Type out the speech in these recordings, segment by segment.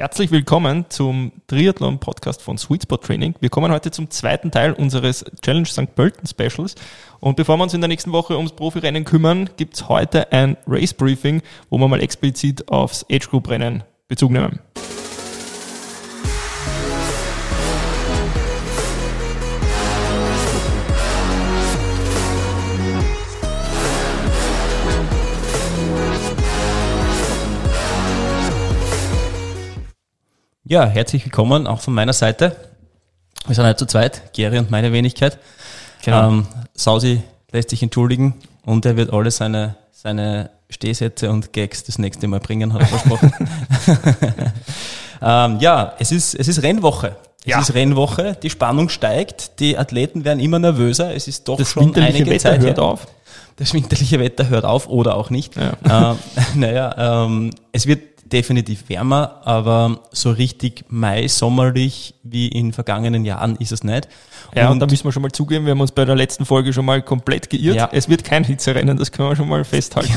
Herzlich willkommen zum Triathlon-Podcast von Sweet Spot Training. Wir kommen heute zum zweiten Teil unseres Challenge St. Pölten Specials. Und bevor wir uns in der nächsten Woche ums Profirennen kümmern, gibt's heute ein Race Briefing, wo wir mal explizit aufs Age Group Rennen Bezug nehmen. Ja, herzlich willkommen auch von meiner Seite. Wir sind halt zu zweit, Gary und meine Wenigkeit. Genau. Ähm, Sausi lässt sich entschuldigen und er wird alle seine, seine Stehsätze und Gags das nächste Mal bringen, hat er versprochen. ähm, ja, es ist, es ist Rennwoche. Es ja. ist Rennwoche, die Spannung steigt, die Athleten werden immer nervöser, es ist doch das schon einige Wetter Zeit hört auf. Das winterliche Wetter hört auf oder auch nicht. Ja. Ähm, naja, ähm, es wird definitiv wärmer, aber so richtig Mai, sommerlich wie in vergangenen Jahren ist es nicht. Ja, und, und da müssen wir schon mal zugeben, wir haben uns bei der letzten Folge schon mal komplett geirrt. Ja. Es wird kein Hitzerennen, das können wir schon mal festhalten.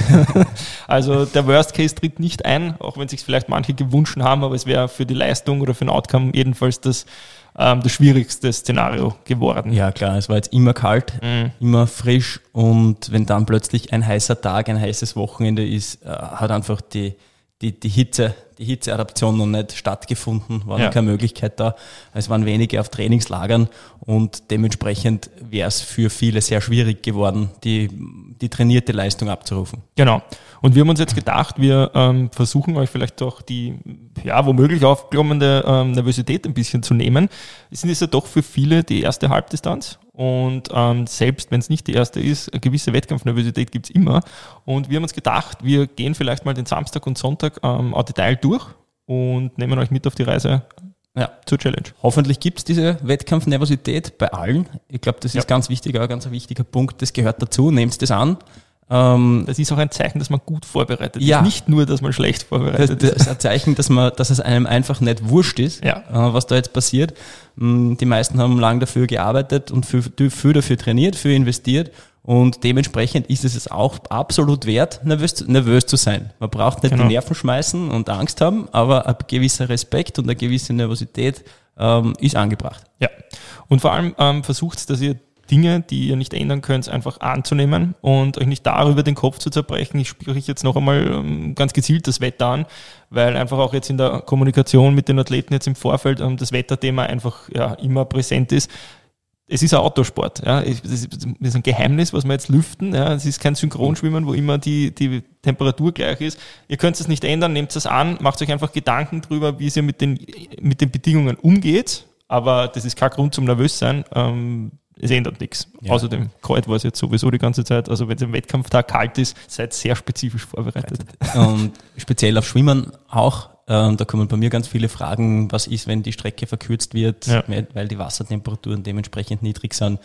also der Worst Case tritt nicht ein, auch wenn sich vielleicht manche gewünscht haben, aber es wäre für die Leistung oder für den Outcome jedenfalls das ähm, das schwierigste Szenario geworden. Ja, klar, es war jetzt immer kalt, mhm. immer frisch und wenn dann plötzlich ein heißer Tag, ein heißes Wochenende ist, äh, hat einfach die, die, die Hitze, die Hitzeadaption noch nicht stattgefunden, war ja. keine Möglichkeit da. Es waren wenige auf Trainingslagern und dementsprechend wäre es für viele sehr schwierig geworden, die, die trainierte Leistung abzurufen. Genau. Und wir haben uns jetzt gedacht, wir ähm, versuchen euch vielleicht doch die, ja, womöglich aufkommende ähm, Nervosität ein bisschen zu nehmen. Es ist ja doch für viele die erste Halbdistanz und ähm, selbst wenn es nicht die erste ist, eine gewisse Wettkampfnervosität gibt's immer. Und wir haben uns gedacht, wir gehen vielleicht mal den Samstag und Sonntag ähm, au Detail durch und nehmen euch mit auf die Reise ja. zur Challenge. Hoffentlich gibt's diese Wettkampfnervosität bei allen. Ich glaube, das ist ja. ganz wichtig, ein ganz wichtiger Punkt. Das gehört dazu. Nehmt das an. Ähm, das ist auch ein Zeichen, dass man gut vorbereitet ja. ist. Nicht nur, dass man schlecht vorbereitet das, das ist. ein Zeichen, dass, man, dass es einem einfach nicht wurscht ist, ja. äh, was da jetzt passiert. Mm, die meisten haben lange dafür gearbeitet und viel, viel dafür trainiert, viel investiert. Und dementsprechend ist es auch absolut wert, nervös, nervös zu sein. Man braucht nicht genau. die Nerven schmeißen und Angst haben, aber ein gewisser Respekt und eine gewisse Nervosität ähm, ist angebracht. Ja. Und vor allem ähm, versucht, dass ihr Dinge, die ihr nicht ändern könnt, einfach anzunehmen und euch nicht darüber den Kopf zu zerbrechen. Ich spreche jetzt noch einmal ähm, ganz gezielt das Wetter an, weil einfach auch jetzt in der Kommunikation mit den Athleten jetzt im Vorfeld ähm, das Wetterthema einfach ja, immer präsent ist. Es ist ein Autosport. Ja. Das ist ein Geheimnis, was wir jetzt lüften. Ja. Es ist kein Synchronschwimmen, wo immer die, die Temperatur gleich ist. Ihr könnt es nicht ändern, nehmt es an, macht euch einfach Gedanken darüber, wie ihr mit den, mit den Bedingungen umgeht. Aber das ist kein Grund zum nervös sein. Ähm, es ändert nichts. Ja. Außerdem kalt war es jetzt sowieso die ganze Zeit. Also wenn es im Wettkampftag kalt ist, seid sehr spezifisch vorbereitet. Und speziell auf Schwimmen auch. Ähm, da kommen bei mir ganz viele Fragen, was ist, wenn die Strecke verkürzt wird, ja. weil die Wassertemperaturen dementsprechend niedrig sind.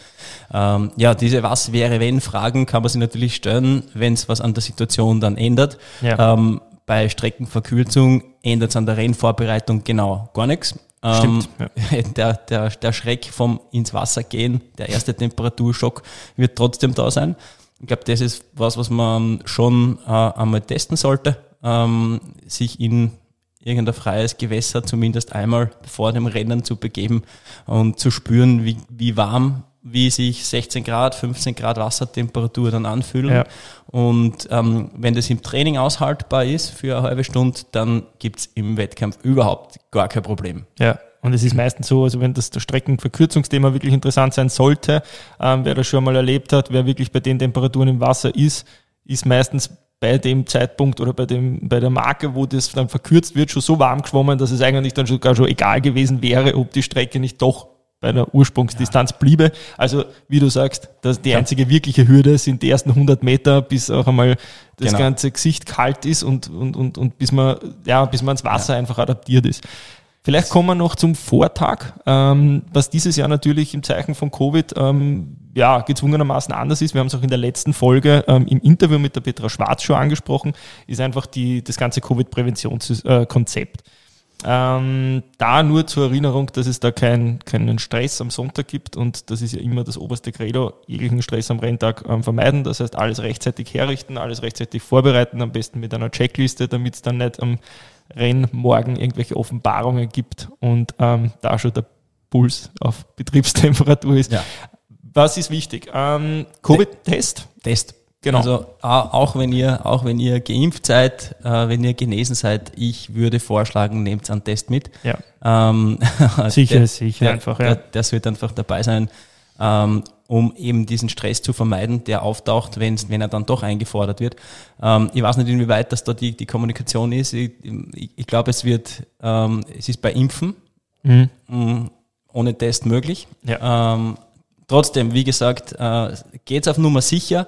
Ähm, ja, diese Was wäre, wenn Fragen kann man sich natürlich stellen, wenn es was an der Situation dann ändert. Ja. Ähm, bei Streckenverkürzung ändert es an der Rennvorbereitung genau gar nichts. Stimmt. Ähm, der, der, der Schreck vom ins Wasser gehen, der erste Temperaturschock wird trotzdem da sein. Ich glaube, das ist was, was man schon äh, einmal testen sollte, ähm, sich in irgendein freies Gewässer zumindest einmal vor dem Rennen zu begeben und zu spüren, wie, wie warm wie sich 16 Grad, 15 Grad Wassertemperatur dann anfühlen. Ja. Und ähm, wenn das im Training aushaltbar ist für eine halbe Stunde, dann gibt's im Wettkampf überhaupt gar kein Problem. Ja. Und es ist meistens so, also wenn das, das Streckenverkürzungsthema wirklich interessant sein sollte, ähm, wer das schon mal erlebt hat, wer wirklich bei den Temperaturen im Wasser ist, ist meistens bei dem Zeitpunkt oder bei dem, bei der Marke, wo das dann verkürzt wird, schon so warm geschwommen, dass es eigentlich dann sogar schon egal gewesen wäre, ob die Strecke nicht doch bei der Ursprungsdistanz ja. bliebe. Also, wie du sagst, dass die einzige wirkliche Hürde sind die ersten 100 Meter, bis auch einmal das genau. ganze Gesicht kalt ist und, und, und, und bis man, ja, bis man ins Wasser ja. einfach adaptiert ist. Vielleicht kommen wir noch zum Vortag, ähm, was dieses Jahr natürlich im Zeichen von Covid ähm, ja, gezwungenermaßen anders ist. Wir haben es auch in der letzten Folge ähm, im Interview mit der Petra Schwarz schon angesprochen, ist einfach die, das ganze Covid-Präventionskonzept. Äh, ähm, da nur zur Erinnerung, dass es da kein, keinen Stress am Sonntag gibt und das ist ja immer das oberste Credo, jeglichen Stress am Renntag ähm, vermeiden. Das heißt, alles rechtzeitig herrichten, alles rechtzeitig vorbereiten, am besten mit einer Checkliste, damit es dann nicht am Rennmorgen irgendwelche Offenbarungen gibt und ähm, da schon der Puls auf Betriebstemperatur ist. Ja. Was ist wichtig? Ähm, Covid-Test? Test. Genau. Also au- auch wenn ihr, auch wenn ihr geimpft seid, äh, wenn ihr genesen seid, ich würde vorschlagen, nehmt einen Test mit. Ja. Ähm, Sicher der, sicher der, einfach, Der, ja. der sollte einfach dabei sein, ähm, um eben diesen Stress zu vermeiden, der auftaucht, wenn's, wenn er dann doch eingefordert wird. Ähm, ich weiß nicht, inwieweit das da die, die Kommunikation ist. Ich, ich, ich glaube, es wird, ähm, es ist bei Impfen Mhm. mh, ohne Test möglich. Ja. Ähm, trotzdem, wie gesagt, äh, geht's auf Nummer sicher.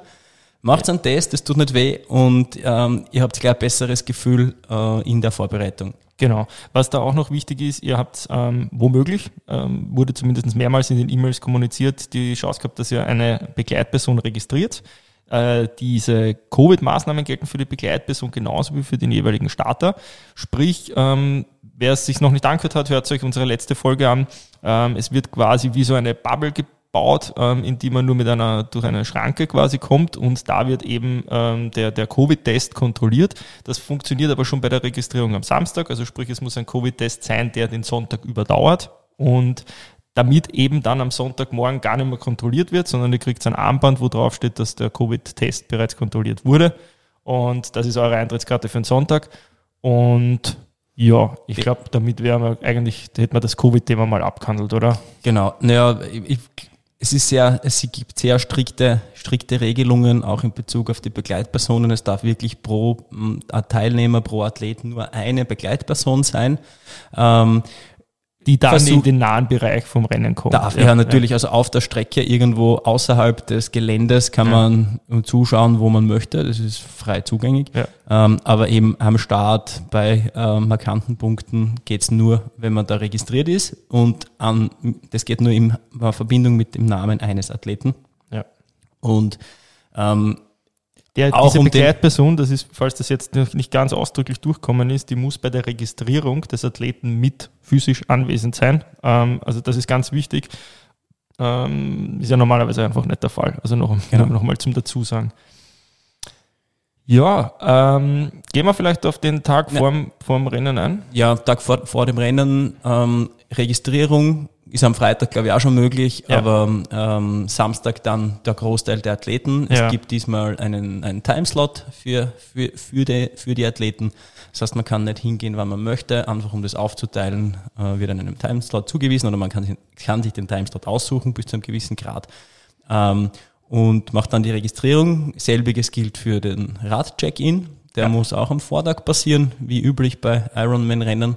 Macht einen Test, es tut nicht weh und ähm, ihr habt gleich ein besseres Gefühl äh, in der Vorbereitung. Genau. Was da auch noch wichtig ist, ihr habt ähm, womöglich, ähm, wurde zumindest mehrmals in den E-Mails kommuniziert, die Chance gehabt, dass ihr eine Begleitperson registriert. Äh, diese Covid-Maßnahmen gelten für die Begleitperson genauso wie für den jeweiligen Starter. Sprich, ähm, wer es sich noch nicht angehört hat, hört euch unsere letzte Folge an. Ähm, es wird quasi wie so eine Bubble gebaut, ähm, in die man nur mit einer, durch eine Schranke quasi kommt und da wird eben ähm, der, der Covid-Test kontrolliert. Das funktioniert aber schon bei der Registrierung am Samstag, also sprich, es muss ein Covid-Test sein, der den Sonntag überdauert und damit eben dann am Sonntagmorgen gar nicht mehr kontrolliert wird, sondern ihr kriegt ein Armband, wo drauf steht, dass der Covid-Test bereits kontrolliert wurde. Und das ist eure Eintrittskarte für den Sonntag. Und ja, ich glaube, damit wären wir eigentlich, hätten wir das Covid-Thema mal abgehandelt, oder? Genau. Naja, ich, es ist sehr, es gibt sehr strikte, strikte Regelungen, auch in Bezug auf die Begleitpersonen. Es darf wirklich pro Teilnehmer, pro Athlet nur eine Begleitperson sein. Ähm, Die dann Versuch- in den nahen Bereich vom Rennen kommt. Darf, ja, natürlich. Also auf der Strecke irgendwo außerhalb des Geländes kann Ja. man zuschauen, wo man möchte. Das ist frei zugänglich. Ja. Ähm, aber eben am Start bei äh, markanten Punkten geht's nur, wenn man da registriert ist. Und an, das geht nur in Verbindung mit dem Namen eines Athleten. Ja. Und ähm, Der, Auch diese um Begleitperson, das ist, falls das jetzt noch nicht ganz ausdrücklich durchkommen ist, die muss bei der Registrierung des Athleten mit physisch anwesend sein. Ähm, also das ist ganz wichtig. Ähm, ist ja normalerweise einfach nicht der Fall. Also noch, Genau. noch mal zum Dazusagen. Ja, ähm, gehen wir vielleicht auf den Tag Ja. vorm, vorm Rennen ein. ja, Tag vor, vor dem Rennen, ähm, Registrierung ist am Freitag, glaube ich, auch schon möglich, Ja. aber ähm, Samstag dann der Großteil der Athleten. Ja. Es gibt diesmal einen, einen Timeslot für, für, für, die, für die Athleten. Das heißt, man kann nicht hingehen, wann man möchte, einfach um das aufzuteilen, äh, wird einem Timeslot zugewiesen oder man kann, sich- kann sich den Timeslot aussuchen bis zu einem gewissen Grad. Ähm, und macht dann die Registrierung. Selbiges gilt für den Rad-Check-In. Der Ja. muss auch am Vortag passieren, wie üblich bei Ironman-Rennen.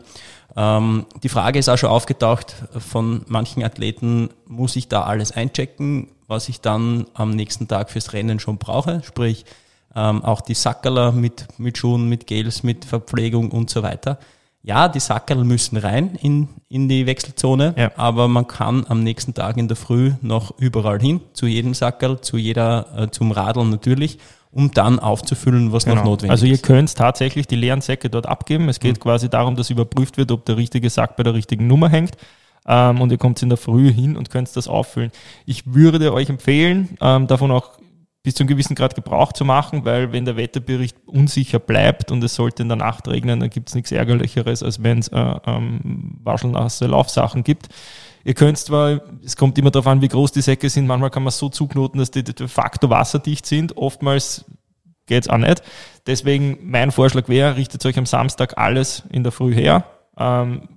Ähm, die Frage ist auch schon aufgetaucht von manchen Athleten, muss ich da alles einchecken, was ich dann am nächsten Tag fürs Rennen schon brauche? Sprich, ähm, auch die Sackerler mit, mit Schuhen, mit Gels, mit Verpflegung und so weiter. Ja, die Sackerl müssen rein in, in die Wechselzone, Ja. aber man kann am nächsten Tag in der Früh noch überall hin, zu jedem Sackerl, zu jeder, äh, zum Radeln natürlich, um dann aufzufüllen, was noch Genau. notwendig Also ihr ist. könnt tatsächlich die leeren Säcke dort abgeben. Es Mhm. geht quasi darum, dass überprüft wird, ob der richtige Sack bei der richtigen Nummer hängt. Ähm, und ihr kommt in der Früh hin und könnt das auffüllen. Ich würde euch empfehlen, ähm, davon auch bis zu einem gewissen Grad Gebrauch zu machen, weil wenn der Wetterbericht unsicher bleibt und es sollte in der Nacht regnen, dann gibt es nichts Ärgerlicheres, als wenn es äh, ähm, waschelnasse Laufsachen gibt. Ihr könnt zwar, es kommt immer darauf an, wie groß die Säcke sind, manchmal kann man es so zuknoten, dass die de facto wasserdicht sind, oftmals geht's auch nicht. Deswegen mein Vorschlag wäre, richtet euch am Samstag alles in der Früh her, ähm,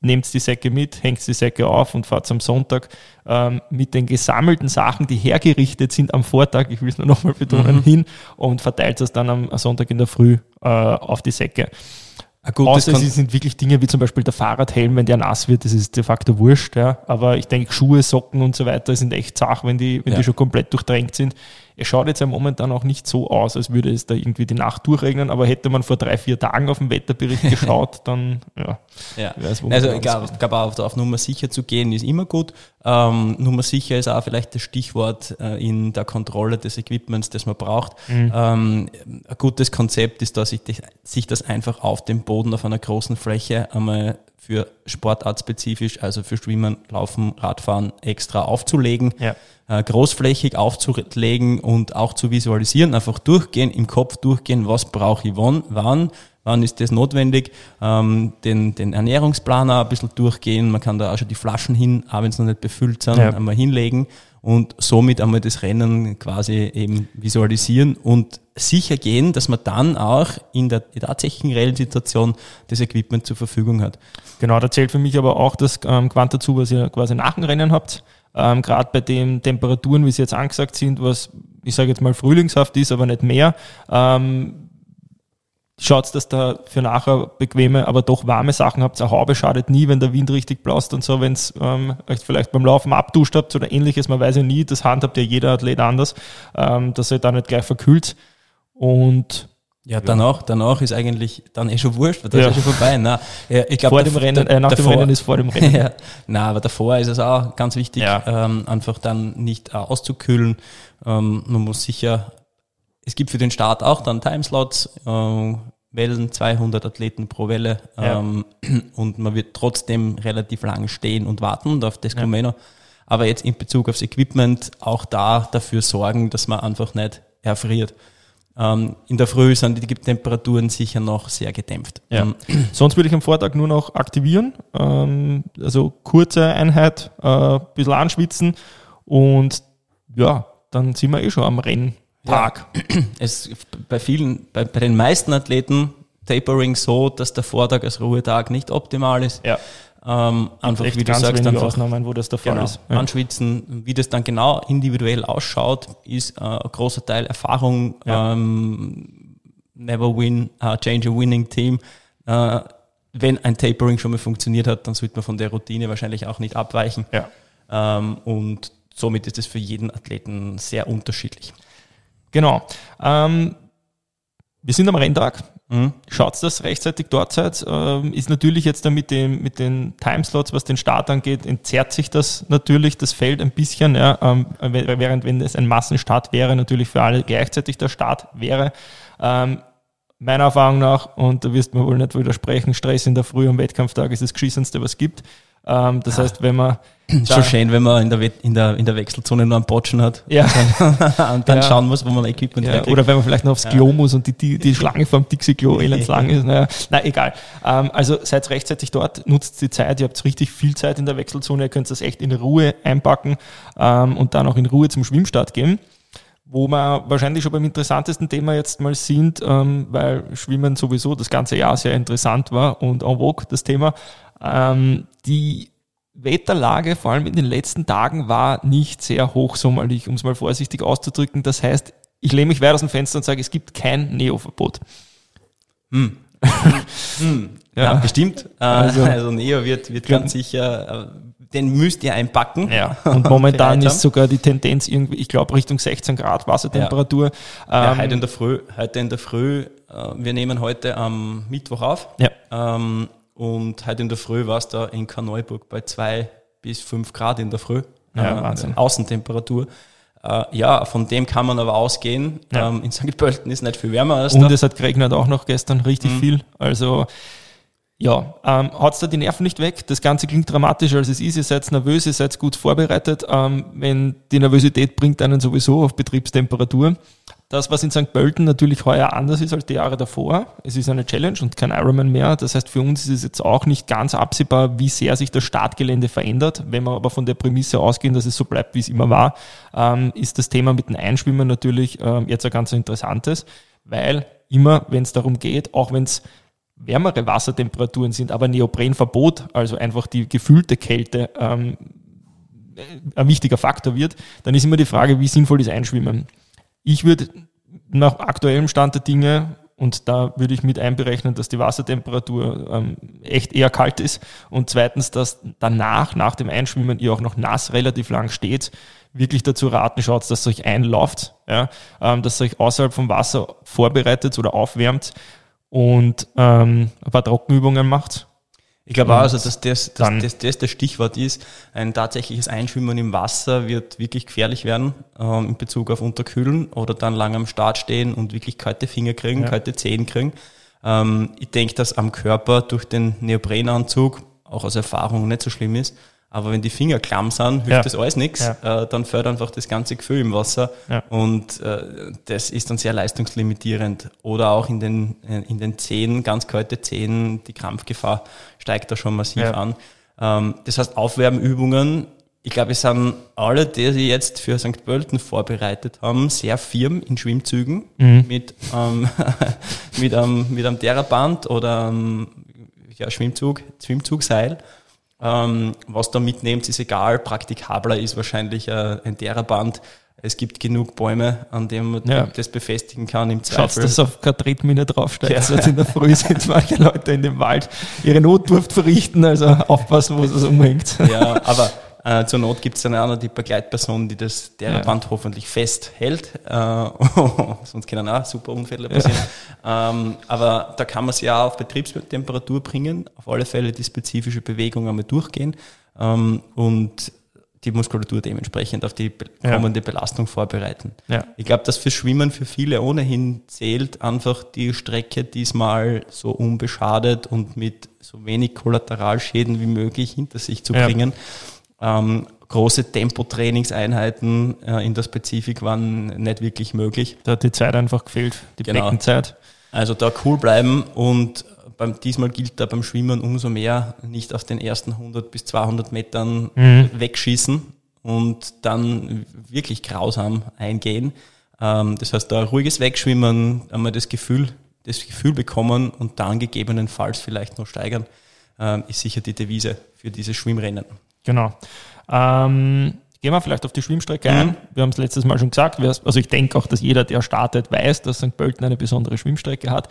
nehmt die Säcke mit, hängt die Säcke auf und fahrt am Sonntag ähm, mit den gesammelten Sachen, die hergerichtet sind am Vortag, ich will es nur nochmal betonen, Mhm. hin und verteilt das dann am Sonntag in der Früh äh, auf die Säcke. Ein gutes Außer es sind wirklich Dinge wie zum Beispiel der Fahrradhelm, wenn der nass wird, das ist de facto wurscht. Ja. Aber ich denke, Schuhe, Socken und so weiter sind echt Zach, wenn die, wenn Ja. die schon komplett durchdrängt sind. Es schaut jetzt ja momentan auch nicht so aus, als würde es da irgendwie die Nacht durchregnen, aber hätte man vor drei, vier Tagen auf den Wetterbericht geschaut, dann ja, Ja. weiß, Also glaub auch auf, auf Nummer sicher zu gehen ist immer gut. Ähm, Nummer sicher ist auch vielleicht das Stichwort äh, in der Kontrolle des Equipments, das man braucht. Mhm. Ähm, ein gutes Konzept ist, dass sich das einfach auf dem Boden auf einer großen Fläche einmal für sportartspezifisch, also für Schwimmen, Laufen, Radfahren extra aufzulegen Ja. äh, großflächig aufzulegen und auch zu visualisieren, einfach durchgehen, im Kopf durchgehen, was brauche ich wann, wann, wann ist das notwendig, ähm, den, den Ernährungsplaner ein bisschen durchgehen, man kann da auch schon die Flaschen hin, auch wenn es noch nicht befüllt sind, ja. einmal hinlegen und somit einmal das Rennen quasi eben visualisieren und sicher gehen, dass man dann auch in der tatsächlichen reellen Situation das Equipment zur Verfügung hat. Genau, da zählt für mich aber auch das ähm, Quant dazu, was ihr quasi nach dem Rennen habt. Ähm, Gerade bei den Temperaturen, wie sie jetzt angesagt sind, was ich sage jetzt mal frühlingshaft ist, aber nicht mehr. Ähm, schaut, dass da für nachher bequeme, aber doch warme Sachen habt. Eine Haube schadet nie, wenn der Wind richtig blast und so, wenn es ähm, euch vielleicht beim Laufen abduscht habt oder ähnliches, man weiß ja nie, das handhabt ja jeder Athlet anders, ähm, dass ihr da nicht gleich verkühlt. Und ja, danach, danach ist eigentlich dann eh schon wurscht, weil das ja. ist ja schon vorbei. Nein, ich glaub, vor dem Rennen, äh, nach davor, dem Rennen ist vor dem Rennen. ja, nein, aber davor ist es auch ganz wichtig, ja. ähm, einfach dann nicht äh, auszukühlen. Ähm, man muss sicher es gibt für den Start auch dann Timeslots, äh, Wellen, 200 Athleten pro Welle ähm, ja. und man wird trotzdem relativ lang stehen und warten auf das wir noch. Aber jetzt in Bezug aufs Equipment auch da dafür sorgen, dass man einfach nicht erfriert. Ähm, in der Früh sind die Temperaturen sicher noch sehr gedämpft. Ja. Ähm, Sonst würde ich am Vortag nur noch aktivieren, ähm, also kurze Einheit, äh, bisschen anschwitzen und ja, dann sind wir eh schon am Rennen. Tag. Ja. Es bei vielen, bei, bei den meisten Athleten Tapering so, dass der Vortag als Ruhetag nicht optimal ist. Ja. Ähm, einfach, wie du sagst, einfach Ausnahmen, wo das der Fall genau, ist. Ja. Anschwitzen, wie das dann genau individuell ausschaut, ist äh, ein großer Teil Erfahrung. Ja. Ähm, never win, uh, change a winning team. Äh, wenn ein Tapering schon mal funktioniert hat, dann sollte man von der Routine wahrscheinlich auch nicht abweichen. Ja. Ähm, und somit ist es für jeden Athleten sehr unterschiedlich. Genau. Ähm, wir sind am Renntag. Mhm. Schaut, dass rechtzeitig dort seid. Ähm, ist natürlich jetzt dann mit, dem, mit den Timeslots, was den Start angeht, entzerrt sich das natürlich, das Feld ein bisschen. Ja, ähm, während wenn es ein Massenstart wäre, natürlich für alle gleichzeitig der Start wäre. Ähm, meiner Erfahrung nach, und da wirst du mir wohl nicht widersprechen, Stress in der Früh am Wettkampftag ist das Geschissenste, was es gibt. Ähm, das ja. heißt, wenn man. Ist schon schön, wenn man in der, in der, in der Wechselzone nur einen Botschen hat. Ja. und dann ja. schauen muss, wo man Equipment ja. Oder wenn man vielleicht noch aufs Klo muss und die, die, die Schlange vom Dixie-Klo elends lang ist. Naja, na egal. Ähm, also seid rechtzeitig dort, nutzt die Zeit. Ihr habt richtig viel Zeit in der Wechselzone. Ihr könnt das echt in Ruhe einpacken ähm, und dann auch in Ruhe zum Schwimmstart gehen wo wir wahrscheinlich schon beim interessantesten Thema jetzt mal sind, ähm, weil Schwimmen sowieso das ganze Jahr sehr interessant war und en vogue das Thema. Ähm, die Wetterlage, vor allem in den letzten Tagen, war nicht sehr hochsommerlich, um es mal vorsichtig auszudrücken. Das heißt, ich lehne mich weit aus dem Fenster und sage, es gibt kein Neo-Verbot. Hm. hm. Ja. ja. bestimmt. Äh, also, also Neo wird, wird ganz sicher, äh, den müsst ihr einpacken. Ja. Und momentan ist sogar die Tendenz irgendwie, ich glaube, Richtung 16 Grad Wassertemperatur. Ja. ähm, heute in der Früh, heute in der Früh, äh, wir nehmen heute am Mittwoch auf. Ja. Ähm, und heute in der Früh war es da in Karneuburg bei zwei bis fünf Grad in der Früh. Ja, äh, Wahnsinn. Außentemperatur. Äh, ja, von dem kann man aber ausgehen. Ja. Ähm, in St. Pölten ist nicht viel wärmer als Und da. es hat geregnet auch noch gestern richtig mhm. viel. Also ja, ähm, haut da die Nerven nicht weg. Das Ganze klingt dramatischer als es ist. Ihr seid nervös, ihr seid gut vorbereitet. Ähm, wenn die Nervosität bringt einen sowieso auf Betriebstemperatur. Das, was in St. Pölten natürlich heuer anders ist als die Jahre davor, es ist eine Challenge und kein Ironman mehr. Das heißt, für uns ist es jetzt auch nicht ganz absehbar, wie sehr sich das Startgelände verändert. Wenn wir aber von der Prämisse ausgehen, dass es so bleibt, wie es immer war, ähm, ist das Thema mit den Einschwimmen natürlich ähm, jetzt ein ganz interessantes, weil immer, wenn es darum geht, auch wenn es wärmere Wassertemperaturen sind, aber Neoprenverbot, also einfach die gefühlte Kälte, ähm, ein wichtiger Faktor wird, dann ist immer die Frage, wie sinnvoll ist Einschwimmen. Ich würde nach aktuellem Stand der Dinge, und da würde ich mit einberechnen, dass die Wassertemperatur ähm, echt eher kalt ist und zweitens, dass danach, nach dem Einschwimmen, ihr auch noch nass relativ lang steht, wirklich dazu raten, schaut, dass ihr euch einlauft, ja, ähm, dass ihr euch außerhalb vom Wasser vorbereitet oder aufwärmt und ähm, ein paar Trockenübungen macht ich glaube auch, also, dass das, dass das, das das Stichwort ist. Ein tatsächliches Einschwimmen im Wasser wird wirklich gefährlich werden ähm, in Bezug auf Unterkühlen oder dann lang am Start stehen und wirklich kalte Finger kriegen, ja. kalte Zehen kriegen. Ähm, ich denke, dass am Körper durch den Neoprenanzug auch aus Erfahrung nicht so schlimm ist. Aber wenn die Finger klamm sind, hilft Ja. das alles nichts. Ja. Äh, dann fällt einfach das ganze Gefühl im Wasser. Ja. Und äh, das ist dann sehr leistungslimitierend. Oder auch in den, äh, in den Zehen, ganz kalte Zehen, die Krampfgefahr steigt da schon massiv an. Ähm, das heißt, Aufwärmübungen, ich glaube, es sind alle, die sich jetzt für St. Pölten vorbereitet haben, sehr firm in Schwimmzügen mit, ähm, mit, einem, mit einem Theraband oder einem ja, Schwimmzug, Schwimmzugseil. Ähm, was da mitnehmt, ist egal. Praktikabler ist wahrscheinlich äh, ein Theraband. Es gibt genug Bäume, an denen man Ja. das befestigen kann im Schaut, Zweifel. dass auf keine Tretmine draufsteigt. Ja. Jetzt in der Früh sind manche Leute in dem Wald ihre Notdurft verrichten, also aufpassen, wo es umhängt. Ja, aber äh, zur Not gibt es dann auch noch die Begleitperson, die das Theraband hoffentlich festhält. Äh, sonst können auch super Unfälle passieren. Ähm, aber da kann man sich auch auf Betriebstemperatur bringen, auf alle Fälle die spezifische Bewegung einmal durchgehen ähm, und die Muskulatur dementsprechend auf die be- Ja. kommende Belastung vorbereiten. Ja. Ich glaube, dass fürs Schwimmen für viele ohnehin zählt, einfach die Strecke diesmal so unbeschadet und mit so wenig Kollateralschäden wie möglich hinter sich zu Ja. Ähm, große Tempotrainingseinheiten äh, in der Spezifik waren nicht wirklich möglich. Da hat die Zeit einfach gefehlt, die Genau. Beckenzeit. Also da cool bleiben und beim, diesmal gilt da beim Schwimmen umso mehr nicht auf den ersten 100 bis 200 Metern Mhm. wegschießen und dann wirklich grausam eingehen. Ähm, das heißt, da ruhiges Wegschwimmen, einmal das Gefühl, das Gefühl bekommen und dann gegebenenfalls vielleicht noch steigern, ähm, ist sicher die Devise für dieses Schwimmrennen. Genau. Ähm, gehen wir vielleicht auf die Schwimmstrecke Mhm. ein. Wir haben es letztes Mal schon gesagt. Also ich denke auch, dass jeder, der startet, weiß, dass St. Pölten eine besondere Schwimmstrecke hat.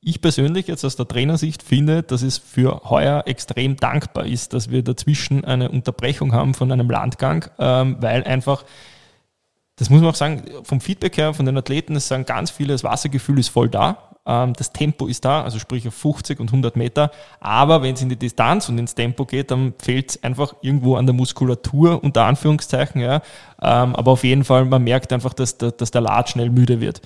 Ich persönlich jetzt aus der Trainersicht finde, dass es für heuer extrem dankbar ist, dass wir dazwischen eine Unterbrechung haben von einem Landgang, ähm, weil einfach das muss man auch sagen, vom Feedback her von den Athleten, es sagen ganz viele, das Wassergefühl ist voll da, das Tempo ist da, also sprich auf 50 und 100 Meter, aber wenn es in die Distanz und ins Tempo geht, dann fehlt es einfach irgendwo an der Muskulatur, unter Anführungszeichen, ja, ähm, aber auf jeden Fall, man merkt einfach, dass der, dass der Lad schnell müde wird.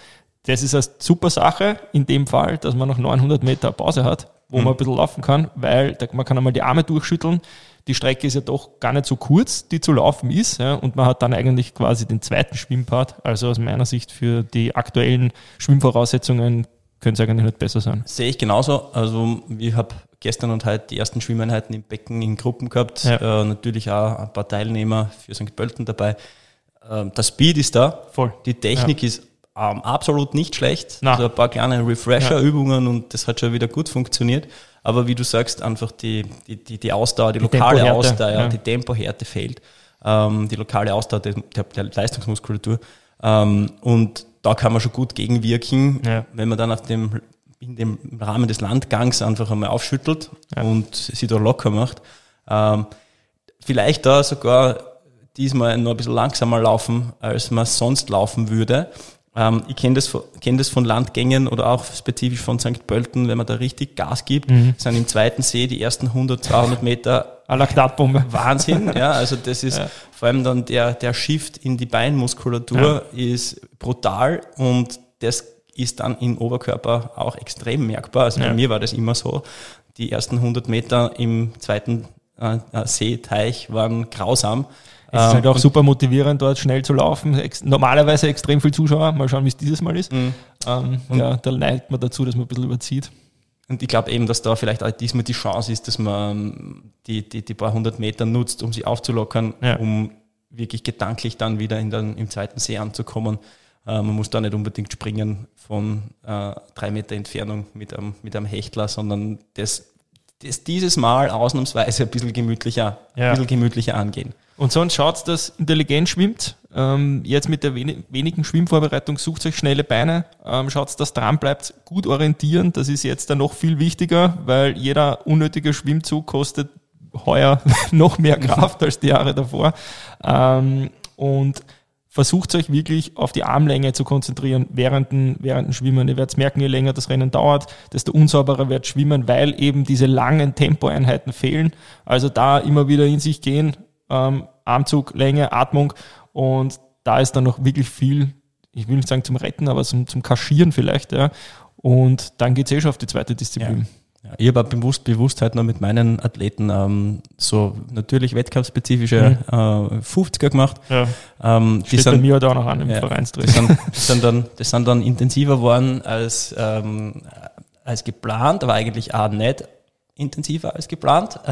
Das ist eine super Sache in dem Fall, dass man noch 900 Meter Pause hat, wo man ein bisschen laufen kann, weil da, man kann einmal die Arme durchschütteln. Die Strecke ist ja doch gar nicht so kurz, die zu laufen ist. Ja, und man hat dann eigentlich quasi den zweiten Schwimmpart. Also aus meiner Sicht für die aktuellen Schwimmvoraussetzungen könnte es eigentlich nicht besser sein. Sehe ich genauso. Also ich habe gestern und heute die ersten Schwimmeinheiten im Becken in Gruppen gehabt. Ja. Äh, natürlich auch ein paar Teilnehmer für St. Pölten dabei. Ähm, der Speed ist da. Voll. Die Technik ist ähm, absolut nicht schlecht. Na. Also ein paar kleine Refresher-Übungen und das hat schon wieder gut funktioniert. Aber wie du sagst, einfach die, die, die, die Ausdauer, die, lokale Tempohärte, Ausdauer, ja. die Tempohärte fehlt. Ähm, die lokale Ausdauer der, der, der Leistungsmuskulatur. Ähm, und da kann man schon gut gegenwirken, Ja. wenn man dann auf dem, in dem Rahmen des Landgangs einfach einmal aufschüttelt Ja. und sie da locker macht. Ähm, vielleicht da sogar diesmal noch ein bisschen langsamer laufen, als man sonst laufen würde. Ähm, ich kenne das, von- kenn das von Landgängen oder auch spezifisch von St. Pölten, wenn man da richtig Gas gibt, sind im zweiten See die ersten 100, 200 Meter Laktatbombe. Wahnsinn, ja, also das ist Ja. vor allem dann der, der Shift in die Beinmuskulatur ist brutal und das ist dann im Oberkörper auch extrem merkbar. Also Ja. bei mir war das immer so. Die ersten 100 Meter im zweiten äh, äh, Seeteich waren grausam. Es ist Ähm, halt auch super motivierend, dort schnell zu laufen. Ex normalerweise extrem viel Zuschauer. Mal schauen, wie es dieses Mal ist. Mhm. Ähm, ja, da neigt man dazu, dass man ein bisschen überzieht. Und ich glaube eben, dass da vielleicht auch diesmal die Chance ist, dass man ähm, die, die, die paar hundert Meter nutzt, um sie aufzulockern, Ja. um wirklich gedanklich dann wieder in den, im zweiten See anzukommen. Äh, man muss da nicht unbedingt springen von äh, drei Meter Entfernung mit einem, mit einem Hechtler, sondern das, das dieses Mal ausnahmsweise ein bisschen gemütlicher, Ja. ein bisschen gemütlicher angehen. Und sonst schaut, dass intelligent schwimmt. Ähm, jetzt mit der weni wenigen Schwimmvorbereitung sucht euch schnelle Beine. Ähm, schaut, dass dran bleibt. Gut orientieren. Das ist jetzt dann noch viel wichtiger, weil jeder unnötige Schwimmzug kostet heuer noch mehr Kraft als die Jahre davor. Ähm, und versucht euch wirklich auf die Armlänge zu konzentrieren während dem, während dem Schwimmen. Ihr werdet merken, je länger das Rennen dauert, desto unsauberer wird Schwimmen, weil eben diese langen Tempoeinheiten fehlen. Also da immer wieder in sich gehen, ähm, Armzug, Länge, Atmung und da ist dann noch wirklich viel, ich will nicht sagen zum Retten, aber zum, zum Kaschieren vielleicht, ja. Und dann geht's eh schon auf die zweite Disziplin. Ja, ich habe bewusst, bewusst halt noch mit meinen Athleten ähm, so natürlich wettkampfspezifische mhm. äh, 50er gemacht. Ja. Ähm, die sind, bei mir halt auch noch an im ja, Vereinstraining. Die sind, die sind, dann, die sind dann intensiver geworden als, ähm, als geplant, aber eigentlich auch nicht intensiver als geplant.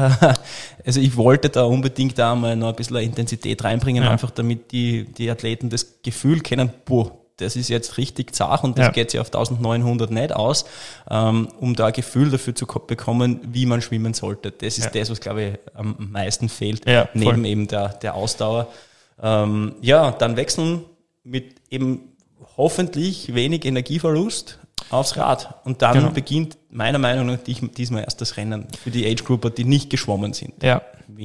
Also ich wollte da unbedingt da mal noch ein bisschen Intensität reinbringen, ja. einfach damit die, die Athleten das Gefühl kennen, boah, das ist jetzt richtig zart und das ja. geht sich auf 1900 nicht aus, ähm, um da ein Gefühl dafür zu bekommen, wie man schwimmen sollte. Das ist ja. das, was, glaube ich, am meisten fehlt, ja, neben eben der, der Ausdauer. Ähm, ja, dann wechseln mit eben hoffentlich wenig Energieverlust aufs Rad. Und dann genau. beginnt meiner Meinung nach diesmal erst das Rennen für die Age Grouper, die nicht geschwommen sind. Ja.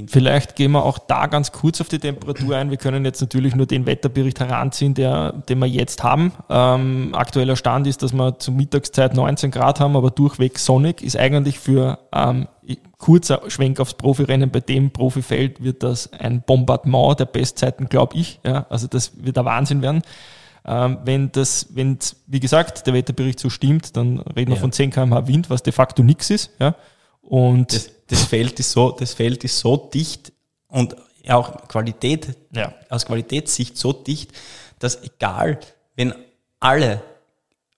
Vielleicht gehen wir auch da ganz kurz auf die Temperatur ein. Wir können jetzt natürlich nur den Wetterbericht heranziehen, der, den wir jetzt haben. Ähm, aktueller Stand ist, dass wir zur Mittagszeit 19 Grad haben, aber durchweg sonnig. Ist eigentlich für ähm, kurzer Schwenk aufs Profirennen bei dem Profifeld wird das ein Bombardement der Bestzeiten, glaube ich. Ja, also das wird ein Wahnsinn werden. Ähm, wenn das, wenn, wie gesagt, der Wetterbericht so stimmt, dann reden wir ja. von 10 km/h Wind, was de facto nichts ist. Ja? Und das, das, Feld ist so, das Feld ist so dicht und auch Qualität, ja. aus Qualitätssicht so dicht, dass egal, wenn alle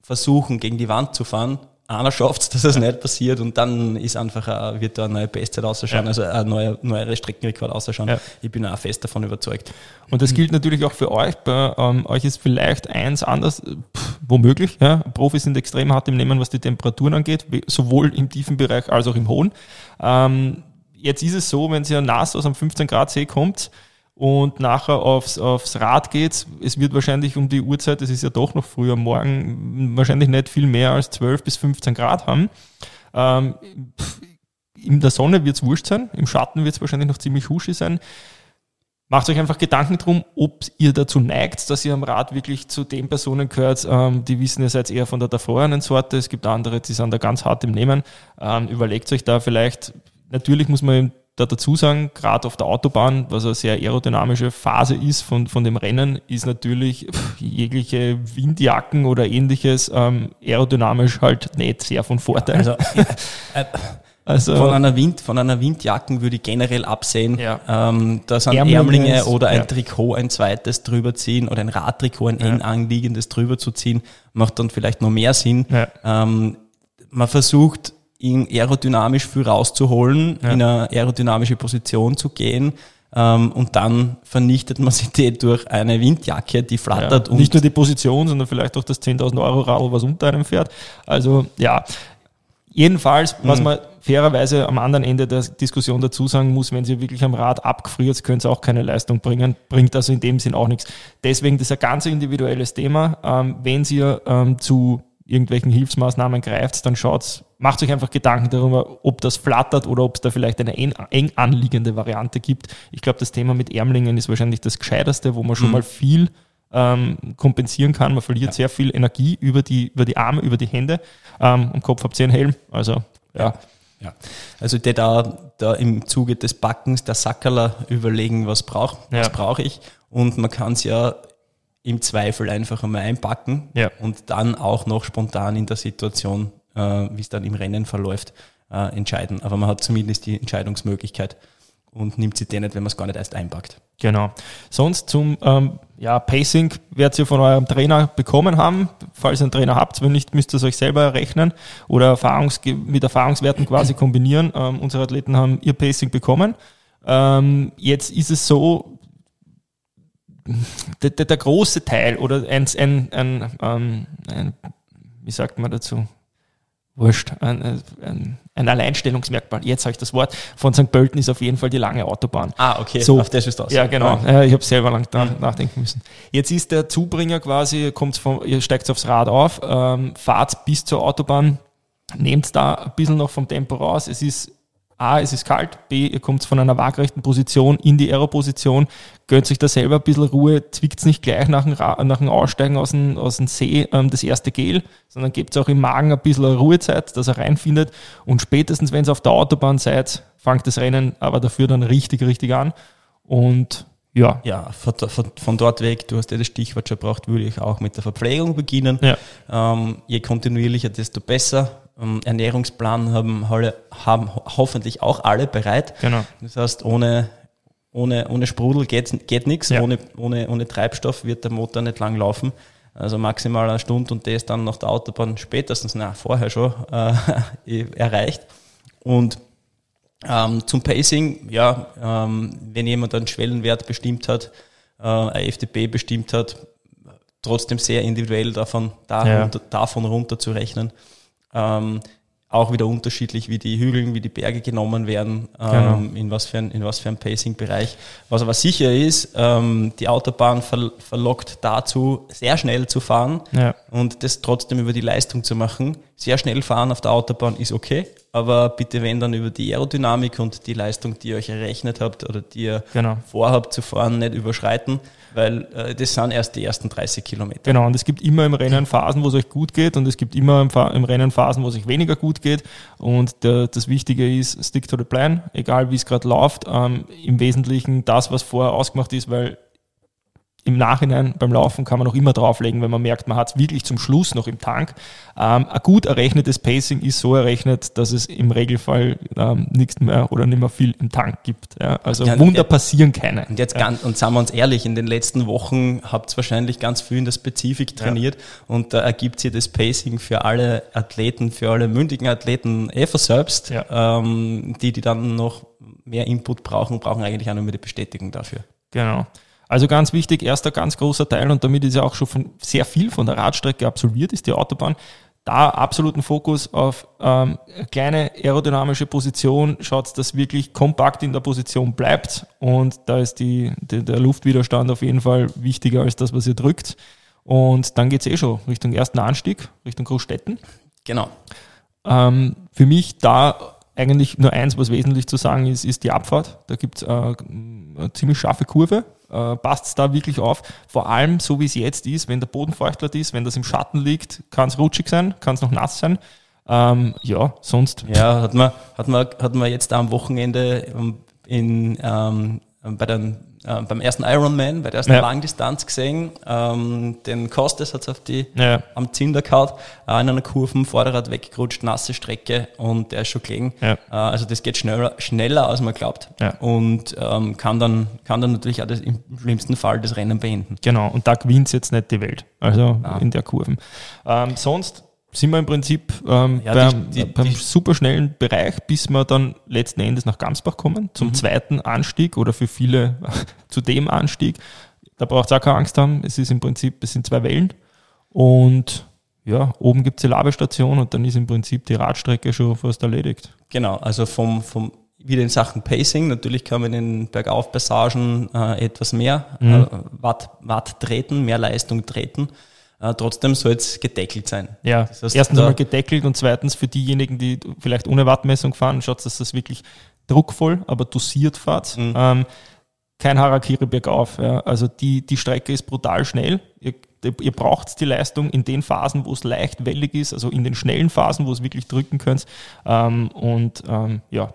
versuchen, gegen die Wand zu fahren, einer schafft es, dass das nicht passiert und dann ist einfach, ein, wird da eine neue Bestzeit ausschauen, ja. also ein neuer, neuer Streckenrekord ausschauen. Ja. Ich bin auch fest davon überzeugt. Und das gilt natürlich auch für euch. Bei ähm, euch ist vielleicht eins anders, pff, womöglich. Ja. Profis sind extrem hart im Nehmen, was die Temperaturen angeht, sowohl im tiefen Bereich als auch im hohen. Ähm, jetzt ist es so, wenn ihr nass aus einem 15 Grad See kommt, und nachher aufs, aufs Rad geht. Es wird wahrscheinlich um die Uhrzeit, es ist ja doch noch früh am Morgen, wahrscheinlich nicht viel mehr als 12 bis 15 Grad haben. Ähm, in der Sonne wird es wurscht sein, im Schatten wird es wahrscheinlich noch ziemlich huschig sein. Macht euch einfach Gedanken drum, ob ihr dazu neigt, dass ihr am Rad wirklich zu den Personen gehört, ähm, die wissen, ihr seid eher von der davorherigen Sorte. Es gibt andere, die sind da ganz hart im Nehmen. Ähm, überlegt euch da vielleicht, natürlich muss man da dazu sagen, gerade auf der Autobahn, was eine sehr aerodynamische Phase ist von, von dem Rennen, ist natürlich jegliche Windjacken oder ähnliches ähm, aerodynamisch halt nicht sehr von Vorteil. Also, äh, also, von einer Wind, von einer Windjacken würde ich generell absehen. Ja. Ähm, da sind Ärmlinge, Ärmlinge oder ein ja. Trikot, ein zweites drüber ziehen oder ein Radtrikot, ein ja. eng anliegendes drüber zu ziehen, macht dann vielleicht noch mehr Sinn. Ja. Ähm, man versucht aerodynamisch viel rauszuholen, ja. in eine aerodynamische Position zu gehen. Ähm, und dann vernichtet man sich die durch eine Windjacke, die flattert. Ja, nicht nur die Position, sondern vielleicht auch das 10.000 Euro Radl, was unter einem fährt. Also ja, jedenfalls, was mhm. man fairerweise am anderen Ende der Diskussion dazu sagen muss, wenn sie wirklich am Rad abgefriert, können sie auch keine Leistung bringen, bringt also in dem Sinn auch nichts. Deswegen das ist ein ganz individuelles Thema. Ähm, wenn Sie ähm, zu irgendwelchen Hilfsmaßnahmen greift, dann schaut, macht euch einfach Gedanken darüber, ob das flattert oder ob es da vielleicht eine eng anliegende Variante gibt. Ich glaube, das Thema mit Ärmlingen ist wahrscheinlich das Gescheiterste, wo man schon mhm. mal viel ähm, kompensieren kann. Man verliert ja. sehr viel Energie über die, über die Arme, über die Hände. Ähm, am Kopf habt ihr einen Helm. Also, ja. ja. Also der da, da im Zuge des Backens der Sackerler überlegen, was brauche was ja. brauche ich. Und man kann es ja im Zweifel einfach einmal einpacken ja. und dann auch noch spontan in der Situation, wie es dann im Rennen verläuft, äh, entscheiden. Aber man hat zumindest die Entscheidungsmöglichkeit und nimmt sie den nicht, wenn man es gar nicht erst einpackt. Genau. Sonst zum ähm, ja, Pacing werdet ihr von eurem Trainer bekommen haben. Falls ihr einen Trainer habt, wenn nicht, müsst ihr es euch selber rechnen oder Erfahrungs mit Erfahrungswerten quasi kombinieren. Ähm, unsere Athleten haben ihr Pacing bekommen. Ähm, jetzt ist es so, der, der, der große Teil oder ein, ein, ein, ein, ein wie sagt man dazu? Wurscht, ein, ein, ein Alleinstellungsmerkmal, jetzt habe ich das Wort, von St. Pölten ist auf jeden Fall die lange Autobahn. Ah, okay, so, auf das ist das. Ja, genau. Ah. Ich habe selber lang mhm. nachdenken müssen. Jetzt ist der Zubringer quasi, kommt vom, ihr steigt aufs Rad auf, ähm, fahrt bis zur Autobahn, nehmt da ein bisschen noch vom Tempo raus. Es ist A, es ist kalt, B, ihr kommt von einer waagrechten Position in die Aero-Position, gönnt sich da selber ein bisschen Ruhe, zwickt es nicht gleich nach dem, nach dem Aussteigen aus dem, aus dem See ähm, das erste Gel, sondern gebt auch im Magen ein bisschen Ruhezeit, dass er reinfindet und spätestens, wenn ihr auf der Autobahn seid, fangt das Rennen aber dafür dann richtig, richtig an und ja. Ja, von, von, von, dort weg, du hast ja das Stichwort schon gebraucht, würde ich auch mit der Verpflegung beginnen. Ja. Ähm, je kontinuierlicher, desto besser. Ähm, Ernährungsplan haben, haben hoffentlich auch alle bereit. Genau. Das heißt, ohne, ohne, ohne Sprudel geht, geht nichts, Ja. ohne, ohne, ohne Treibstoff wird der Motor nicht lang laufen. Also maximal eine Stunde und das dann nach der Autobahn spätestens, na vorher schon, äh, erreicht. Und ähm, zum Pacing, ja, ähm, wenn jemand einen Schwellenwert bestimmt hat, äh, ein FDP bestimmt hat, trotzdem sehr individuell davon, da Ja. runter, davon runter zu rechnen. Ähm, auch wieder unterschiedlich, wie die Hügel, wie die Berge genommen werden, ähm, Genau. in was für ein, in was für ein Pacing-Bereich. Was aber sicher ist, ähm, die Autobahn ver verlockt dazu, sehr schnell zu fahren Ja. und das trotzdem über die Leistung zu machen. Sehr schnell fahren auf der Autobahn ist okay, aber bitte wenn dann über die Aerodynamik und die Leistung, die ihr euch errechnet habt oder die ihr Genau. vorhabt zu fahren, nicht überschreiten, weil äh, das sind erst die ersten 30 Kilometer. Genau, und es gibt immer im Rennen Phasen, wo es euch gut geht und es gibt immer im, im Rennen Phasen, wo es euch weniger gut geht. Und der, das Wichtige ist, stick to the plan, egal wie es gerade läuft. Ähm, Im Wesentlichen das, was vorher ausgemacht ist, weil im Nachhinein beim Laufen kann man noch immer drauflegen, wenn man merkt, man hat es wirklich zum Schluss noch im Tank. Ähm, ein gut errechnetes Pacing ist so errechnet, dass es im Regelfall ähm, nichts mehr oder nicht mehr viel im Tank gibt. Ja? Also Ja, Wunder passieren keine. Und jetzt ja. ganz, und sagen wir uns ehrlich, in den letzten Wochen habt ihr wahrscheinlich ganz viel in der Spezifik trainiert und da ergibt sich das Pacing für alle Athleten, für alle mündigen Athleten eh von selbst. Ähm, die, die dann noch mehr Input brauchen, brauchen eigentlich auch nur mehr die Bestätigung dafür. Genau. Also ganz wichtig, erster ganz großer Teil und damit ist ja auch schon von sehr viel von der Radstrecke absolviert, ist die Autobahn. Da absoluten Fokus auf ähm, eine kleine aerodynamische Position, schaut, dass wirklich kompakt in der Position bleibt und da ist die, die, der Luftwiderstand auf jeden Fall wichtiger als das, was ihr drückt. Und dann geht's eh schon Richtung ersten Anstieg, Richtung Großstädten. Genau. Ähm, für mich da eigentlich nur eins, was wesentlich zu sagen ist, ist die Abfahrt. Da gibt es äh, eine ziemlich scharfe Kurve. Äh, Passt es da wirklich auf? Vor allem, so wie es jetzt ist, wenn der Boden feuchtelt ist, wenn das im Schatten liegt, kann es rutschig sein, kann es noch nass sein. Ähm, ja, sonst. Ja, hat man, hat man, hat man jetzt am Wochenende ähm, in, ähm, bei den, äh, beim ersten Ironman, bei der ersten Ja. Langdistanz gesehen. Ähm, den Kostes hat es auf die Ja, am Zinder gehaut, äh, in einer Kurve, Vorderrad weggerutscht, nasse Strecke und der ist schon gelegen. Ja. Äh, also das geht schneller, schneller als man glaubt. Und ähm, kann, dann, kann dann natürlich auch das, im schlimmsten Fall das Rennen beenden. genau. Und da gewinnt jetzt nicht die Welt. Also Ah. in der Kurven. Ähm, sonst sind wir im Prinzip ähm, Ja, beim, die- die- beim die- superschnellen Bereich, bis wir dann letzten Endes nach Gamsbach kommen, zum Mhm. zweiten Anstieg oder für viele zu dem Anstieg. Da braucht es auch keine Angst haben. Es ist im Prinzip, es sind zwei Wellen und ja, oben gibt es die Labestation und dann ist im Prinzip die Radstrecke schon fast erledigt. Genau, also vom, vom wieder in Sachen Pacing, natürlich kann man in den Bergaufpassagen äh, etwas mehr Mhm. äh, Watt, Watt treten, mehr Leistung treten. Äh, trotzdem soll es gedeckelt sein. Ja, Das heißt, erstens einmal gedeckelt und zweitens für diejenigen, die vielleicht ohne Wattmessung fahren, schaut, dass das wirklich druckvoll, aber dosiert fahrt. Mhm. Ähm, kein Harakiri bergauf. Ja. Also die, die Strecke ist brutal schnell. Ihr, ihr braucht die Leistung in den Phasen, wo es leicht wellig ist, also in den schnellen Phasen, wo es wirklich drücken könnt. Ähm, und ähm, ja,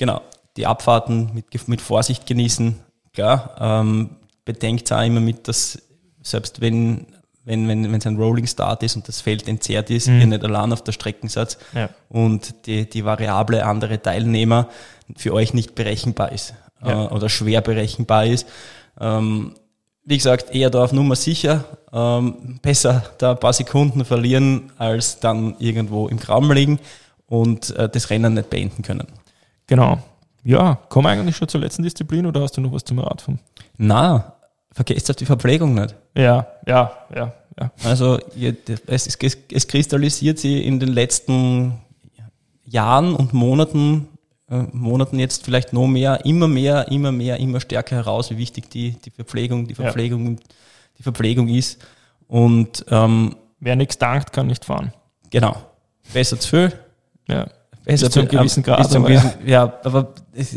Genau, die Abfahrten mit, mit Vorsicht genießen. Klar, ähm, bedenkt auch immer mit, dass selbst wenn wenn wenn wenn es ein Rolling Start ist und das Feld entzerrt ist, Mhm. ihr nicht allein auf der Strecke seid Ja. und die, die Variable andere Teilnehmer für euch nicht berechenbar ist Ja. äh, oder schwer berechenbar ist. Ähm, wie gesagt, eher da auf Nummer sicher. Ähm, besser da ein paar Sekunden verlieren, als dann irgendwo im Graben liegen und äh, das Rennen nicht beenden können. genau. Ja, kommen wir eigentlich schon zur letzten Disziplin oder hast du noch was zum Radfahren? Na, vergesst auf die Verpflegung nicht. Ja, ja, ja, ja. Also ihr, es, es, es kristallisiert sie in den letzten Jahren und Monaten, äh, Monaten jetzt vielleicht noch mehr, immer mehr, immer mehr, immer stärker heraus, wie wichtig die, die Verpflegung, die Ja. Verpflegung, die Verpflegung ist. Und ähm, Wer nichts dankt, kann nicht fahren. genau, besser zu viel, Ja. besser Bis zu einem gewissen Grad, Bis zu einem aber- gewissen, ja, aber es,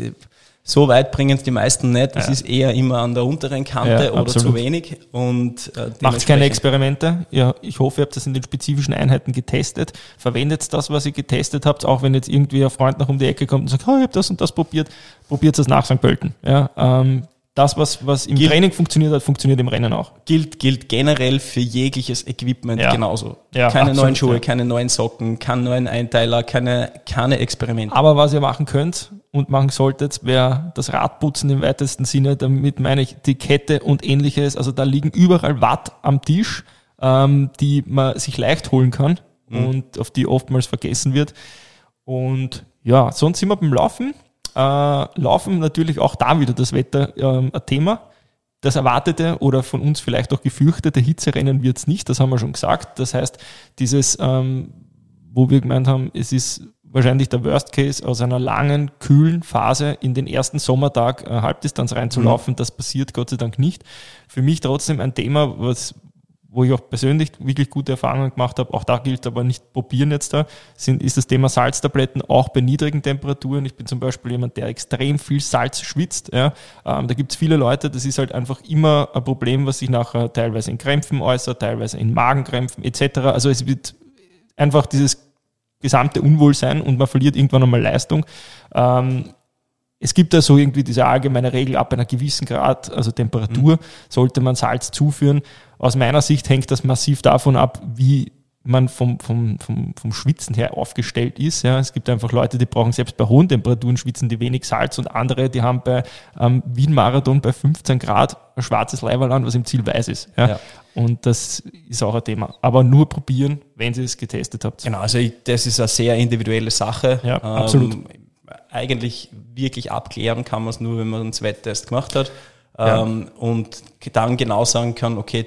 so weit bringen es die meisten nicht. Es Ja. ist eher immer an der unteren Kante Ja, oder absolut. zu wenig. Und äh, Macht keine Experimente. Ja, ich hoffe, ihr habt das in den spezifischen Einheiten getestet. Verwendet das, was ihr getestet habt, auch wenn jetzt irgendwie ein Freund nach um die Ecke kommt und sagt, oh, ich habe das und das probiert, probiert es nach St. Pölten. Ja, ähm, das, was, was im gilt, Training funktioniert hat, funktioniert im Rennen auch. Gilt, gilt generell für jegliches Equipment ja. genauso. Ja, keine absolut, neuen Schuhe, ja. keine neuen Socken, keinen neuen Einteiler, keine, keine Experimente. Aber was ihr machen könnt und machen solltet, wäre das Radputzen im weitesten Sinne. Damit meine ich die Kette und ähnliches. Also da liegen überall Watt am Tisch, ähm, die man sich leicht holen kann mhm. und auf die oftmals vergessen wird. Und ja, sonst sind wir beim Laufen äh, Laufen natürlich auch da wieder das Wetter äh, ein Thema. Das erwartete oder von uns vielleicht auch gefürchtete Hitzerennen wird es nicht, das haben wir schon gesagt. Das heißt, dieses, ähm, wo wir gemeint haben, es ist wahrscheinlich der Worst Case, aus einer langen, kühlen Phase in den ersten Sommertag äh, Halbdistanz reinzulaufen. Mhm. Das passiert Gott sei Dank nicht. Für mich trotzdem ein Thema, was, wo ich auch persönlich wirklich gute Erfahrungen gemacht habe, auch da gilt aber nicht probieren jetzt da, sind, ist das Thema Salztabletten auch bei niedrigen Temperaturen. Ich bin zum Beispiel jemand, der extrem viel Salz schwitzt. Ja. Ähm, da gibt es viele Leute, das ist halt einfach immer ein Problem, was sich nachher teilweise in Krämpfen äußert, teilweise in Magenkrämpfen etc. Also es wird einfach dieses gesamte Unwohlsein und man verliert irgendwann einmal Leistung. Ähm, es gibt da so irgendwie diese allgemeine Regel, ab einer gewissen Grad, also Temperatur, mhm. sollte man Salz zuführen. Aus meiner Sicht hängt das massiv davon ab, wie man vom, vom, vom, vom Schwitzen her aufgestellt ist. Ja. Es gibt einfach Leute, die brauchen selbst bei hohen Temperaturen schwitzen die wenig Salz und andere, die haben bei ähm, Wien-Marathon bei 15 Grad ein schwarzes Leiberl an, was im Ziel weiß ist. Ja. ja. Und das ist auch ein Thema. Aber nur probieren, wenn Sie es getestet habt. Genau, also ich, das ist eine sehr individuelle Sache. Ja, ähm, absolut. Eigentlich wirklich abklären kann man es nur, wenn man einen Zweittest gemacht hat. Ja. Ähm, und dann genau sagen kann, okay,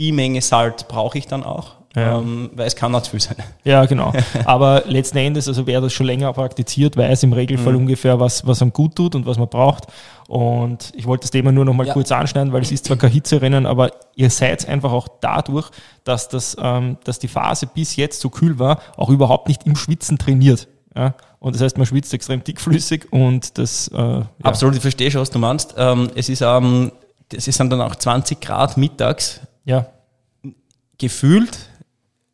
die Menge Salz brauche ich dann auch, ja. ähm, weil es kann nicht viel sein. Ja, genau. Aber letzten Endes, also wer das schon länger praktiziert, weiß im Regelfall mhm. ungefähr, was, was einem gut tut und was man braucht. Und ich wollte das Thema nur noch mal ja. kurz anschneiden, weil es ist zwar kein Hitzerennen, aber ihr seid einfach auch dadurch, dass, das, ähm, dass die Phase bis jetzt so kühl war, auch überhaupt nicht im Schwitzen trainiert. Ja? Und das heißt, man schwitzt extrem dickflüssig und das. Äh. Absolut, ich verstehe schon, was du meinst. Ähm, es ist, ähm, es ist dann auch 20 Grad mittags ja. Gefühlt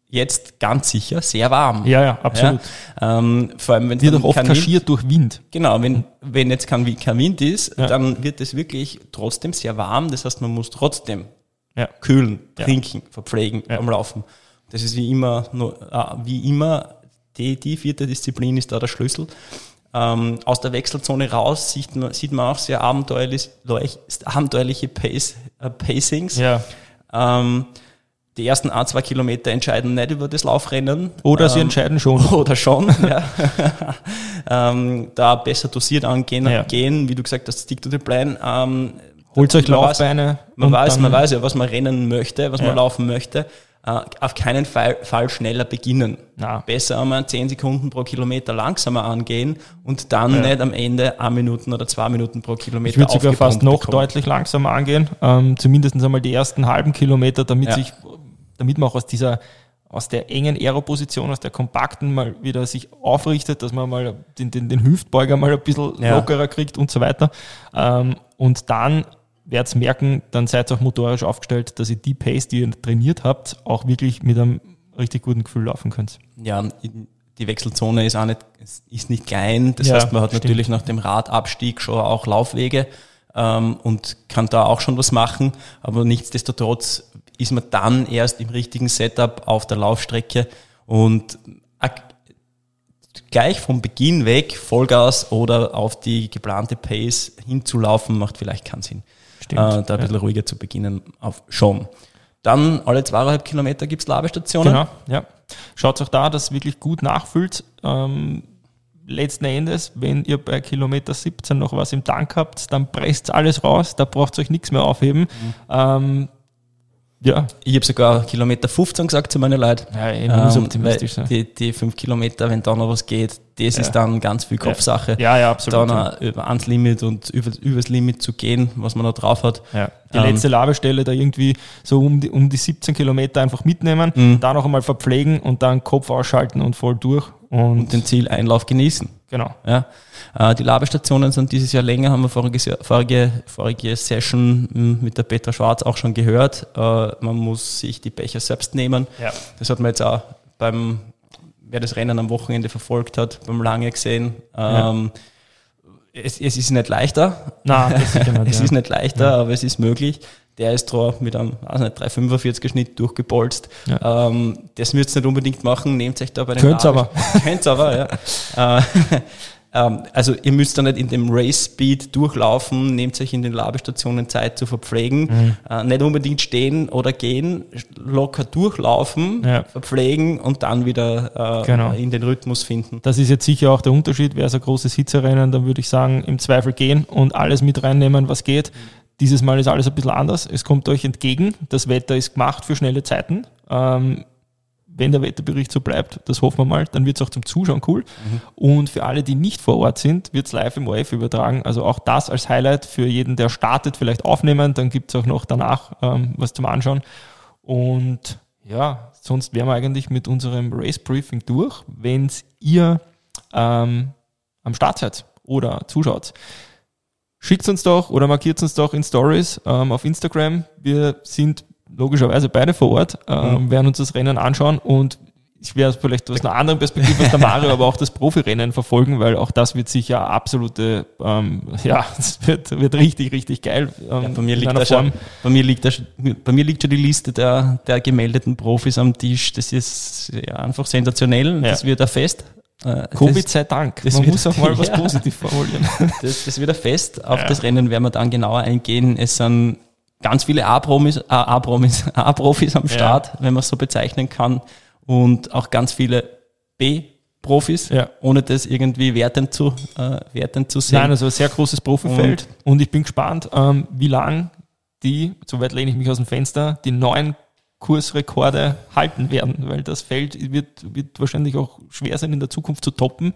jetzt ganz sicher sehr warm. Ja, ja, absolut. Ja, ähm, vor allem, wenn es wird auch oft kaschiert durch Wind. Genau, wenn, wenn jetzt kein, kein Wind ist, ja. dann wird es wirklich trotzdem sehr warm. Das heißt, man muss trotzdem ja. kühlen, trinken, verpflegen beim Laufen. Das ist wie immer, nur, äh, wie immer die, die vierte Disziplin ist da der Schlüssel. Ähm, aus der Wechselzone raus sieht man, sieht man auch sehr abenteuerlich, abenteuerliche Pace, äh, Pacings. Ja. Ähm, die ersten ein, zwei Kilometer entscheiden nicht über das Laufrennen. Oder ähm, sie entscheiden schon. Oder schon, ja. ähm, da besser dosiert angehen, ja. gehen, wie du gesagt hast, stick to the plan. Ähm, Holt euch Laufbeine. Man, weiß, man weiß ja, was man rennen möchte, was ja. man laufen möchte. Uh, auf keinen Fall, Fall schneller beginnen. Na. Besser einmal 10 Sekunden pro Kilometer langsamer angehen und dann ja. nicht am Ende 1 Minuten oder 2 Minuten pro Kilometer Ich würde sogar fast noch bekommen. deutlich langsamer angehen, ähm, zumindest einmal die ersten halben Kilometer, damit, ja. sich, damit man auch aus dieser aus der engen Aeroposition, aus der kompakten mal wieder sich aufrichtet, dass man mal den, den, den Hüftbeuger mal ein bisschen ja. lockerer kriegt und so weiter. Ähm, und dann werdet merken, dann seid ihr auch motorisch aufgestellt, dass ihr die Pace, die ihr trainiert habt, auch wirklich mit einem richtig guten Gefühl laufen könnt. Ja, die Wechselzone ist auch nicht, ist nicht klein. Das ja, heißt, man hat stimmt. natürlich nach dem Radabstieg schon auch Laufwege ähm, und kann da auch schon was machen. Aber nichtsdestotrotz ist man dann erst im richtigen Setup auf der Laufstrecke und gleich vom Beginn weg Vollgas oder auf die geplante Pace hinzulaufen, macht vielleicht keinen Sinn. Stimmt, äh, da ein bisschen ruhiger zu beginnen, auf schon. Dann alle zweieinhalb Kilometer gibt es Labestationen. Genau, ja. Schaut auch da, dass es wirklich gut nachfüllt. Ähm, letzten Endes, wenn ihr bei Kilometer 17 noch was im Tank habt, dann presst alles raus, da braucht ihr euch nichts mehr aufheben. Mhm. Ähm, ja. Ich habe sogar Kilometer 15 gesagt zu meinen Leuten. Ja, ich muss ähm, optimistisch sein. Die, die fünf Kilometer, wenn da noch was geht, das ja. ist dann ganz viel Kopfsache. Ja, ja, absolut. Dann ja. ans Limit und über, übers Limit zu gehen, was man da drauf hat. Ja. Die ähm, letzte Labestelle da irgendwie so um die, um die 17 Kilometer einfach mitnehmen, mhm. da noch einmal verpflegen und dann Kopf ausschalten und voll durch. Und, und den Zieleinlauf genießen. Genau. Ja. Äh, die Labestationen sind dieses Jahr länger, haben wir vorige, vorige, vorige Session hm, mit der Petra Schwarz auch schon gehört. Äh, man muss sich die Becher selbst nehmen. Ja. Das hat man jetzt auch beim, wer das Rennen am Wochenende verfolgt hat, beim Lange gesehen. Ja. Ähm, es, es ist nicht leichter. Nein, nicht, es ja. ist nicht leichter, aber es ist möglich. Der ist da mit einem, nicht, 345er Schnitt durchgepolst. Ja. Ähm, das müsst ihr nicht unbedingt machen, nehmt euch da bei den Könnt's Labe- aber. Könnt's aber, ja. Äh, ähm, also ihr müsst da nicht in dem Race Speed durchlaufen, nehmt euch in den Labestationen Zeit zu verpflegen. Mhm. Äh, nicht unbedingt stehen oder gehen, locker durchlaufen, Ja. verpflegen und dann wieder äh, Genau. in den Rhythmus finden. Das ist jetzt sicher auch der Unterschied. Wäre es ein großes Hitzerennen, dann würde ich sagen, im Zweifel gehen und alles mit reinnehmen, was geht. Dieses Mal ist alles ein bisschen anders. Es kommt euch entgegen. Das Wetter ist gemacht für schnelle Zeiten. Ähm, wenn der Wetterbericht so bleibt, das hoffen wir mal, dann wird es auch zum Zuschauen cool. Und für alle, die nicht vor Ort sind, wird es live im ORF übertragen. Also auch das als Highlight für jeden, der startet, vielleicht aufnehmen. Dann gibt es auch noch danach ähm, was zum Anschauen. Und ja, sonst wären wir eigentlich mit unserem Race Briefing durch, wenn ihr ähm, am Start seid oder zuschaut. Schickt uns doch oder markiert uns doch in Stories ähm, auf Instagram. Wir sind logischerweise beide vor Ort, ähm, werden uns das Rennen anschauen und ich werde vielleicht aus einer anderen Perspektive als der Mario, aber auch das Profirennen verfolgen, weil auch das wird sicher absolute, ähm, ja, es wird, wird richtig, richtig geil. Ähm, Ja, bei, mir liegt schon, bei, mir liegt da, bei mir liegt schon die Liste der, der gemeldeten Profis am Tisch. Das ist ja, einfach sensationell. Ja. Das wird ein Fest. Äh, Covid sei Dank. das Man wird- muss auch mal was Ja. positiv formulieren. Das, das, das wird ein Fest. Auf das Rennen werden wir dann genauer eingehen. Es sind ganz viele A-Promis, A- A-Promis, A-Profis am Start, wenn man es so bezeichnen kann. Und auch ganz viele B-Profis, Ja. ohne das irgendwie wertend zu, äh, wertend zu sehen. Nein, also ein sehr großes Profifeld und, ich bin gespannt, ähm, wie lang die, soweit lehne ich mich aus dem Fenster, die neuen Kursrekorde halten werden, weil das Feld wird, wird wahrscheinlich auch schwer sein in der Zukunft zu toppen,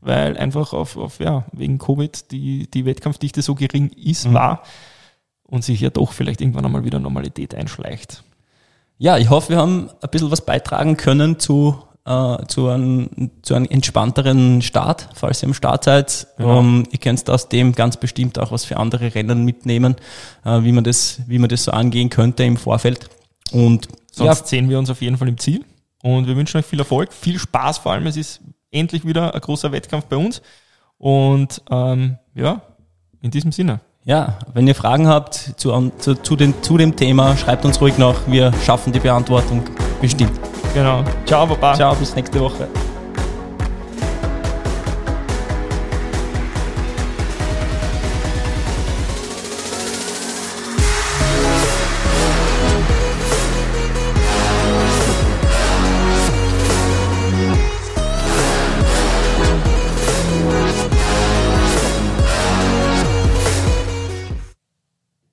weil einfach auf, auf ja, wegen Covid die, die Wettkampfdichte so gering ist, war und sich ja doch vielleicht irgendwann einmal wieder Normalität einschleicht. Ja, ich hoffe, wir haben ein bisschen was beitragen können zu, äh, zu, einem, zu einem entspannteren Start, falls ihr am Start seid. Genau. Ähm, ihr könnt aus dem ganz bestimmt auch was für andere Rennen mitnehmen, äh, wie, man das, wie man das so angehen könnte im Vorfeld. Und Sonst sehen wir uns auf jeden Fall im Ziel und wir wünschen euch viel Erfolg, viel Spaß vor allem. Es ist endlich wieder ein großer Wettkampf bei uns und ähm, ja, in diesem Sinne. Ja, wenn ihr Fragen habt zu, zu, zu, den, zu dem Thema, schreibt uns ruhig noch. Wir schaffen die Beantwortung bestimmt. Genau. Ciao, Baba. Ciao, bis nächste Woche.